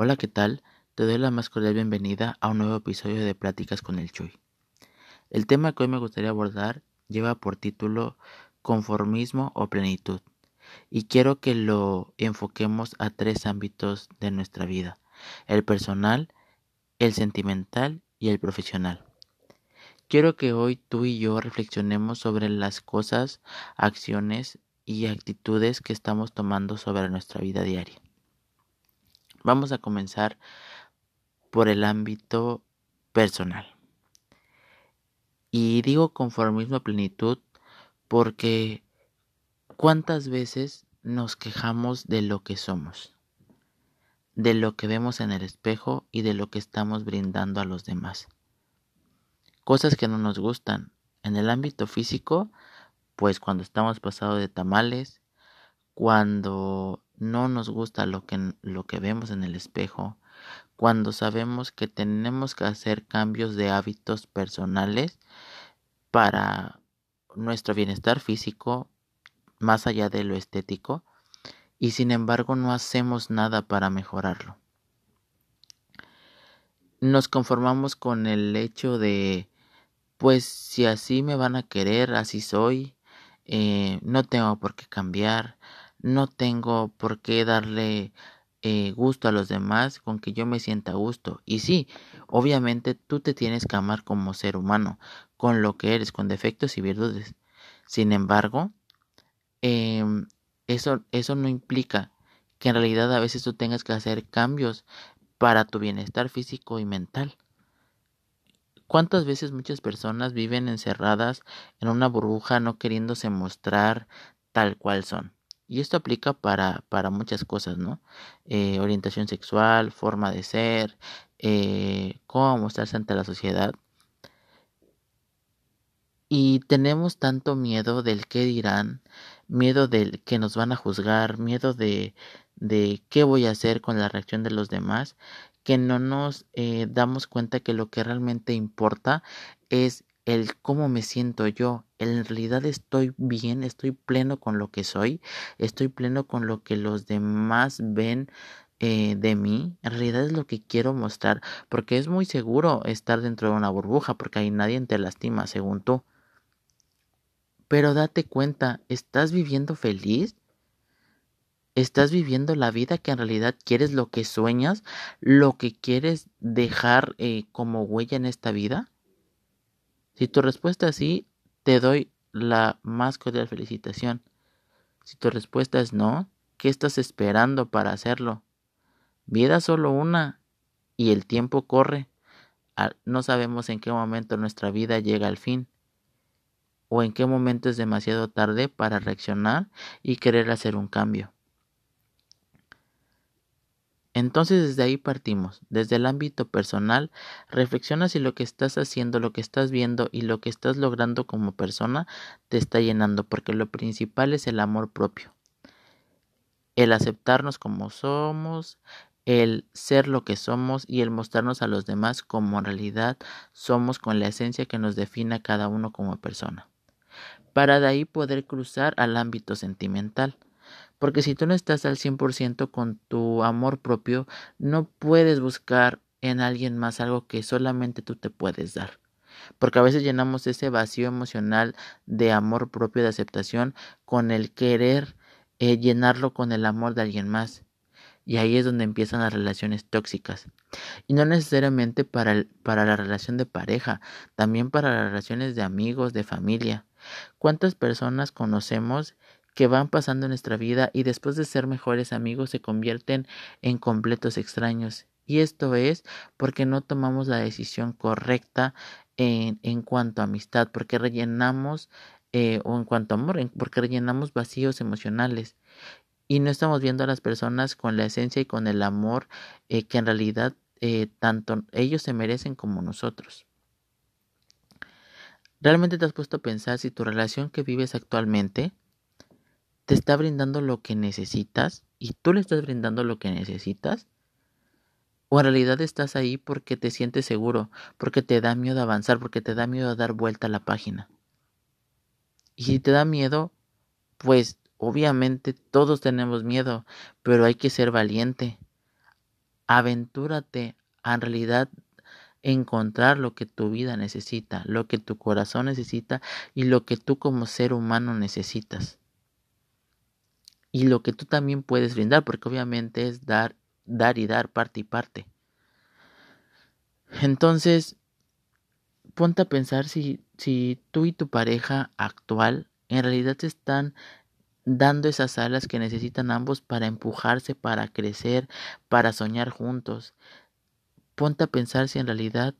Hola, ¿qué tal? Te doy la más cordial bienvenida a un nuevo episodio de Pláticas con el Chuy. El tema que hoy me gustaría abordar lleva por título Conformismo o plenitud y quiero que lo enfoquemos a tres ámbitos de nuestra vida, el personal, el sentimental y el profesional. Quiero que hoy tú y yo reflexionemos sobre las cosas, acciones y actitudes que estamos tomando sobre nuestra vida diaria. Vamos a comenzar por el ámbito personal. Y digo conformismo a plenitud porque cuántas veces nos quejamos de lo que somos, de lo que vemos en el espejo y de lo que estamos brindando a los demás. Cosas que no nos gustan. En el ámbito físico, pues cuando estamos pasados de tamales, cuando no nos gusta lo que, lo que vemos en el espejo, cuando sabemos que tenemos que hacer cambios de hábitos personales para nuestro bienestar físico, más allá de lo estético, y sin embargo no hacemos nada para mejorarlo. Nos conformamos con el hecho de, pues si así me van a querer, así soy, eh, no tengo por qué cambiar, no tengo por qué darle eh, gusto a los demás con que yo me sienta gusto. Y sí, obviamente tú te tienes que amar como ser humano, con lo que eres, con defectos y virtudes. Sin embargo, em, eso, eso no implica que en realidad a veces tú tengas que hacer cambios para tu bienestar físico y mental. ¿Cuántas veces muchas personas viven encerradas en una burbuja no queriéndose mostrar tal cual son? Y esto aplica para, para muchas cosas, ¿no? Eh, orientación sexual, forma de ser, eh, cómo mostrarse ante la sociedad. Y tenemos tanto miedo del qué dirán, miedo del que nos van a juzgar, miedo de, de qué voy a hacer con la reacción de los demás, que no nos eh, damos cuenta que lo que realmente importa es el cómo me siento yo. En realidad estoy bien, estoy pleno con lo que soy, estoy pleno con lo que los demás ven eh, de mí. En realidad es lo que quiero mostrar, porque es muy seguro estar dentro de una burbuja, porque ahí nadie te lastima, según tú. Pero date cuenta, ¿estás viviendo feliz? ¿Estás viviendo la vida que en realidad quieres, lo que sueñas, lo que quieres dejar eh, como huella en esta vida? Si tu respuesta es sí, te doy la más cordial felicitación. Si tu respuesta es no, ¿qué estás esperando para hacerlo? Vida solo una y el tiempo corre. No sabemos en qué momento nuestra vida llega al fin o en qué momento es demasiado tarde para reaccionar y querer hacer un cambio. Entonces desde ahí partimos, desde el ámbito personal, reflexiona si lo que estás haciendo, lo que estás viendo y lo que estás logrando como persona te está llenando, porque lo principal es el amor propio, el aceptarnos como somos, el ser lo que somos y el mostrarnos a los demás como en realidad somos con la esencia que nos define cada uno como persona, para de ahí poder cruzar al ámbito sentimental porque si tú no estás al 100% con tu amor propio, no puedes buscar en alguien más algo que solamente tú te puedes dar. Porque a veces llenamos ese vacío emocional de amor propio, de aceptación, con el querer eh, llenarlo con el amor de alguien más. Y ahí es donde empiezan las relaciones tóxicas. Y no necesariamente para, para la relación de pareja, también para las relaciones de amigos, de familia. ¿Cuántas personas conocemos que van pasando en nuestra vida y después de ser mejores amigos se convierten en completos extraños. Y esto es porque no tomamos la decisión correcta en, en cuanto a amistad, porque rellenamos, eh, o en cuanto a amor, porque rellenamos vacíos emocionales. Y no estamos viendo a las personas con la esencia y con el amor eh, que en realidad eh, tanto ellos se merecen como nosotros. ¿Realmente te has puesto a pensar si tu relación que vives actualmente te está brindando lo que necesitas y tú le estás brindando lo que necesitas? ¿O en realidad estás ahí porque te sientes seguro, porque te da miedo avanzar, porque te da miedo dar vuelta a la página? Y si te da miedo, pues obviamente todos tenemos miedo, pero hay que ser valiente. Aventúrate a en realidad encontrar lo que tu vida necesita, lo que tu corazón necesita y lo que tú como ser humano necesitas. Y lo que tú también puedes brindar, porque obviamente es dar, dar y dar, parte y parte. Entonces, ponte a pensar si, si tú y tu pareja actual en realidad te están dando esas alas que necesitan ambos para empujarse, para crecer, para soñar juntos. Ponte a pensar si en realidad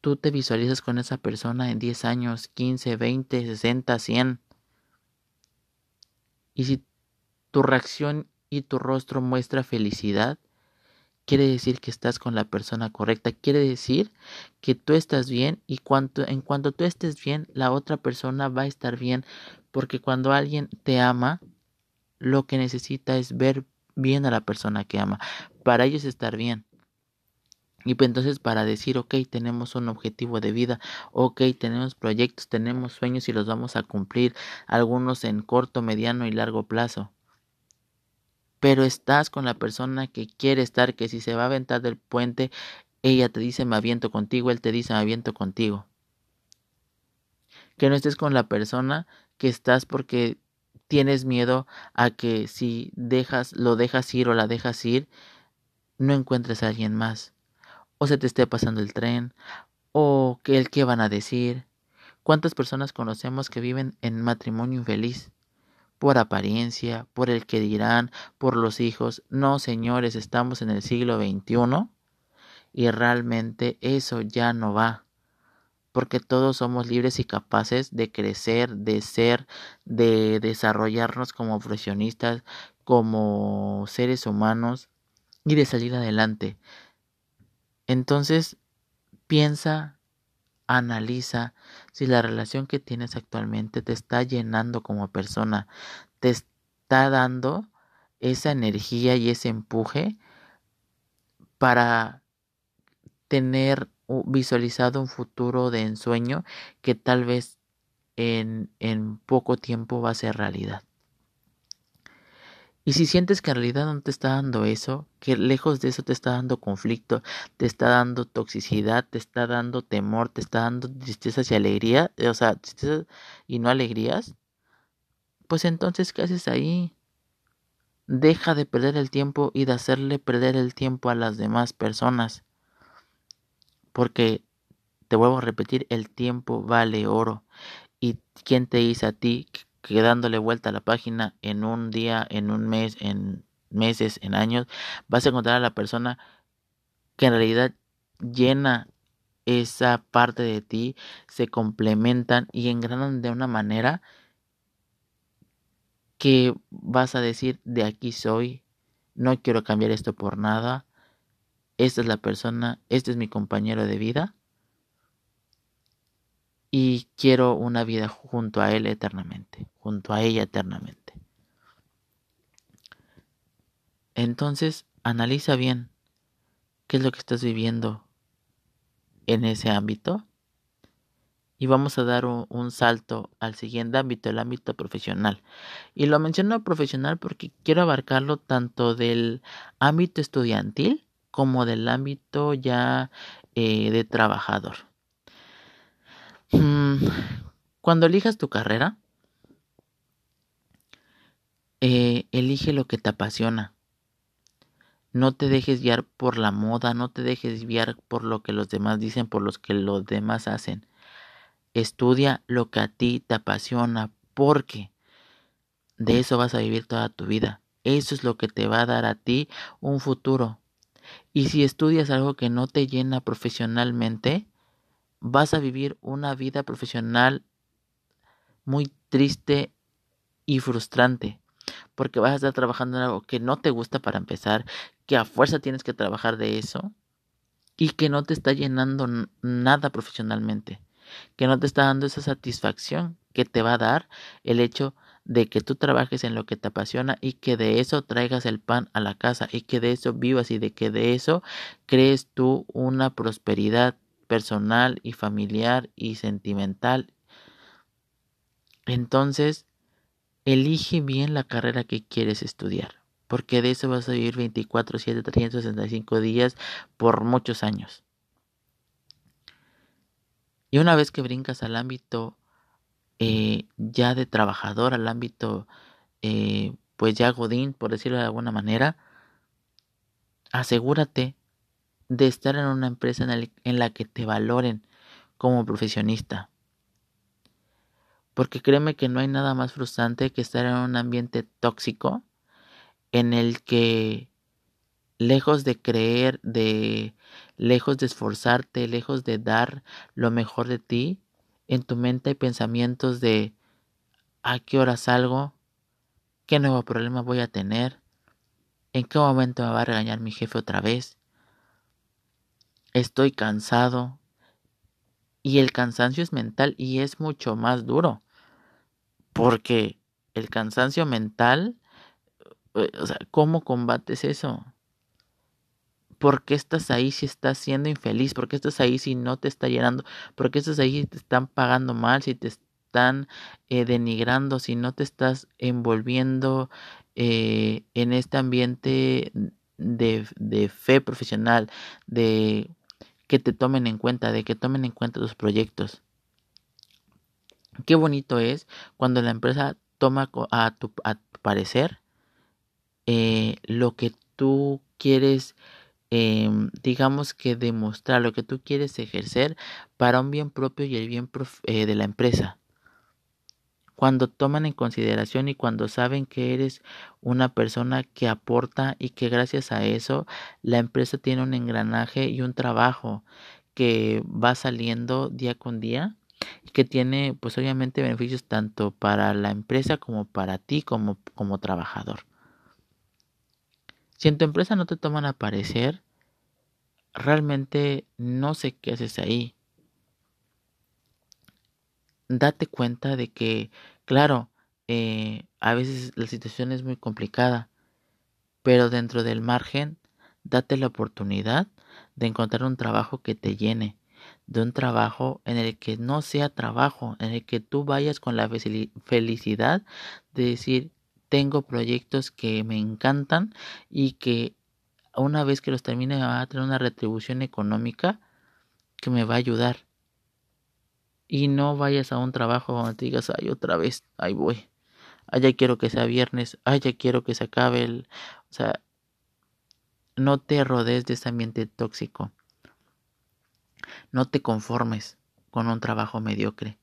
tú te visualizas con esa persona en 10 años, 15, 20, 60, 100. Y si tu reacción y tu rostro muestra felicidad, quiere decir que estás con la persona correcta, quiere decir que tú estás bien y cuanto, en cuanto tú estés bien, la otra persona va a estar bien, porque cuando alguien te ama, lo que necesita es ver bien a la persona que ama, para ellos estar bien. Y pues entonces para decir, ok, tenemos un objetivo de vida, ok, tenemos proyectos, tenemos sueños y los vamos a cumplir, algunos en corto, mediano y largo plazo pero estás con la persona que quiere estar, que si se va a aventar del puente, ella te dice me aviento contigo, él te dice me aviento contigo. Que no estés con la persona que estás porque tienes miedo a que si dejas, lo dejas ir o la dejas ir, no encuentres a alguien más. O se te esté pasando el tren, o que el que van a decir. ¿Cuántas personas conocemos que viven en matrimonio infeliz? Por apariencia, por el que dirán, por los hijos. No, señores, estamos en el siglo XXI y realmente eso ya no va. Porque todos somos libres y capaces de crecer, de ser, de desarrollarnos como profesionistas, como seres humanos y de salir adelante. Entonces, piensa Analiza si la relación que tienes actualmente te está llenando como persona, te está dando esa energía y ese empuje para tener visualizado un futuro de ensueño que tal vez en, en poco tiempo va a ser realidad. Y si sientes que en realidad no te está dando eso, que lejos de eso te está dando conflicto, te está dando toxicidad, te está dando temor, te está dando tristezas y alegría, o sea, tristezas y no alegrías, pues entonces, ¿qué haces ahí? Deja de perder el tiempo y de hacerle perder el tiempo a las demás personas. Porque, te vuelvo a repetir, el tiempo vale oro. ¿Y quién te dice a ti que dándole vuelta a la página en un día, en un mes, en meses, en años, vas a encontrar a la persona que en realidad llena esa parte de ti, se complementan y engranan de una manera que vas a decir, de aquí soy, no quiero cambiar esto por nada, esta es la persona, este es mi compañero de vida y quiero una vida junto a Él eternamente, junto a ella eternamente. Entonces, analiza bien qué es lo que estás viviendo en ese ámbito y vamos a dar un, salto al siguiente ámbito, el ámbito profesional. Y lo menciono profesional porque quiero abarcarlo tanto del ámbito estudiantil como del ámbito ya eh, de trabajador. Cuando elijas tu carrera, eh, elige lo que te apasiona. No te dejes guiar por la moda, no te dejes guiar por lo que los demás dicen, por lo que los demás hacen. Estudia lo que a ti te apasiona, porque de eso vas a vivir toda tu vida. Eso es lo que te va a dar a ti un futuro. Y si estudias algo que no te llena profesionalmente, vas a vivir una vida profesional muy triste y frustrante, porque vas a estar trabajando en algo que no te gusta para empezar, que a fuerza tienes que trabajar de eso y que no te está llenando nada profesionalmente, que no te está dando esa satisfacción que te va a dar el hecho de que tú trabajes en lo que te apasiona y que de eso traigas el pan a la casa y que de eso vivas y de que de eso crees tú una prosperidad personal y familiar y sentimental. Entonces, elige bien la carrera que quieres estudiar. porque de eso vas a vivir 24, 7, 365 días por muchos años. Y una vez que brincas al ámbito eh, ya de trabajador, al ámbito eh, pues ya godín, por decirlo de alguna manera, asegúrate de estar en una empresa en, la que te valoren como profesionista. Porque créeme que no hay nada más frustrante que estar en un ambiente tóxico en el que lejos de creer, de lejos de esforzarte, lejos de dar lo mejor de ti, en tu mente hay pensamientos de a qué hora salgo, qué nuevo problema voy a tener, en qué momento me va a regañar mi jefe otra vez, estoy cansado. Y el cansancio es mental y es mucho más duro. Porque el cansancio mental, eh, o sea, ¿cómo combates eso? ¿Por qué estás ahí si estás siendo infeliz? ¿Por qué estás ahí si no te está llenando? ¿Por qué estás ahí si te están pagando mal? Si te están eh, denigrando? Si no te estás envolviendo eh, en este ambiente de, de fe profesional, de que te tomen en cuenta, de que tomen en cuenta tus proyectos. Qué bonito es cuando la empresa toma a tu, parecer eh, lo que tú quieres, em, digamos que demostrar, lo que tú quieres ejercer para un bien propio y el bien eh, de la empresa cuando toman en consideración y cuando saben que eres una persona que aporta y que gracias a eso la empresa tiene un engranaje y un trabajo que va saliendo día con día y que tiene pues obviamente beneficios tanto para la empresa como para ti como, como trabajador. Si en tu empresa no te toman a parecer, realmente no sé qué haces ahí date cuenta de que, claro, eh, a veces la situación es muy complicada, pero dentro del margen, date la oportunidad de encontrar un trabajo que te llene, de un trabajo en el que no sea trabajo, en el que tú vayas con la felicidad de decir, tengo proyectos que me encantan y que una vez que los termine va a tener una retribución económica que me va a ayudar y no vayas a un trabajo donde te digas, ay, otra vez, ahí voy. Ay, ya quiero que sea viernes, ay, ya quiero que se acabe el... O sea, no te rodees de ese ambiente tóxico. No te conformes con un trabajo mediocre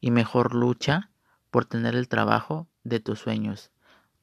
y mejor lucha por tener el trabajo de tus sueños.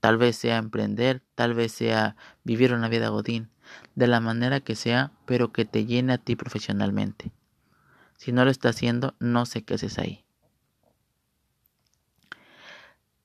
Tal vez sea emprender, tal vez sea vivir una vida godín, de la manera que sea, pero que te llene a ti profesionalmente. Si no lo está haciendo, no sé qué haces ahí.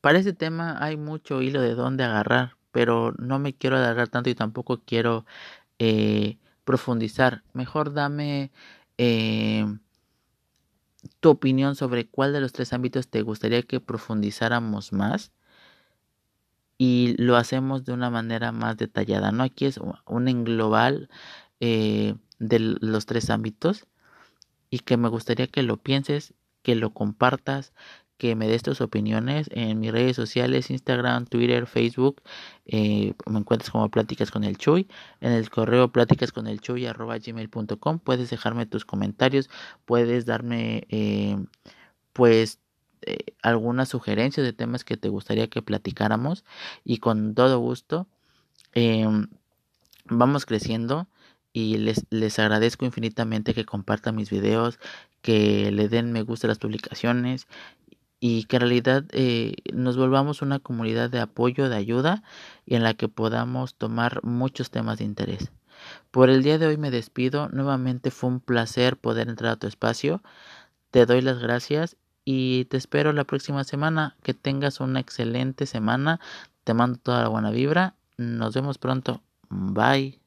Para este tema hay mucho hilo de dónde agarrar, pero no me quiero agarrar tanto y tampoco quiero eh, profundizar. Mejor dame eh, tu opinión sobre cuál de los tres ámbitos te gustaría que profundizáramos más y lo hacemos de una manera más detallada. No aquí es un en global eh, de los tres ámbitos y que me gustaría que lo pienses, que lo compartas, que me des tus opiniones en mis redes sociales, Instagram, Twitter, Facebook. Eh, me encuentras como Pláticas con el Chuy. En el correo pláticas con el Chuy arroba gmail.com. Puedes dejarme tus comentarios, puedes darme eh, pues eh, algunas sugerencias de temas que te gustaría que platicáramos y con todo gusto em, vamos creciendo y les, les agradezco infinitamente que compartan mis videos, que le den me gusta a las publicaciones y que en realidad eh, nos volvamos una comunidad de apoyo, de ayuda y en la que podamos tomar muchos temas de interés. Por el día de hoy me despido, nuevamente fue un placer poder entrar a tu espacio, te doy las gracias y te espero la próxima semana, que tengas una excelente semana, te mando toda la buena vibra, nos vemos pronto, bye.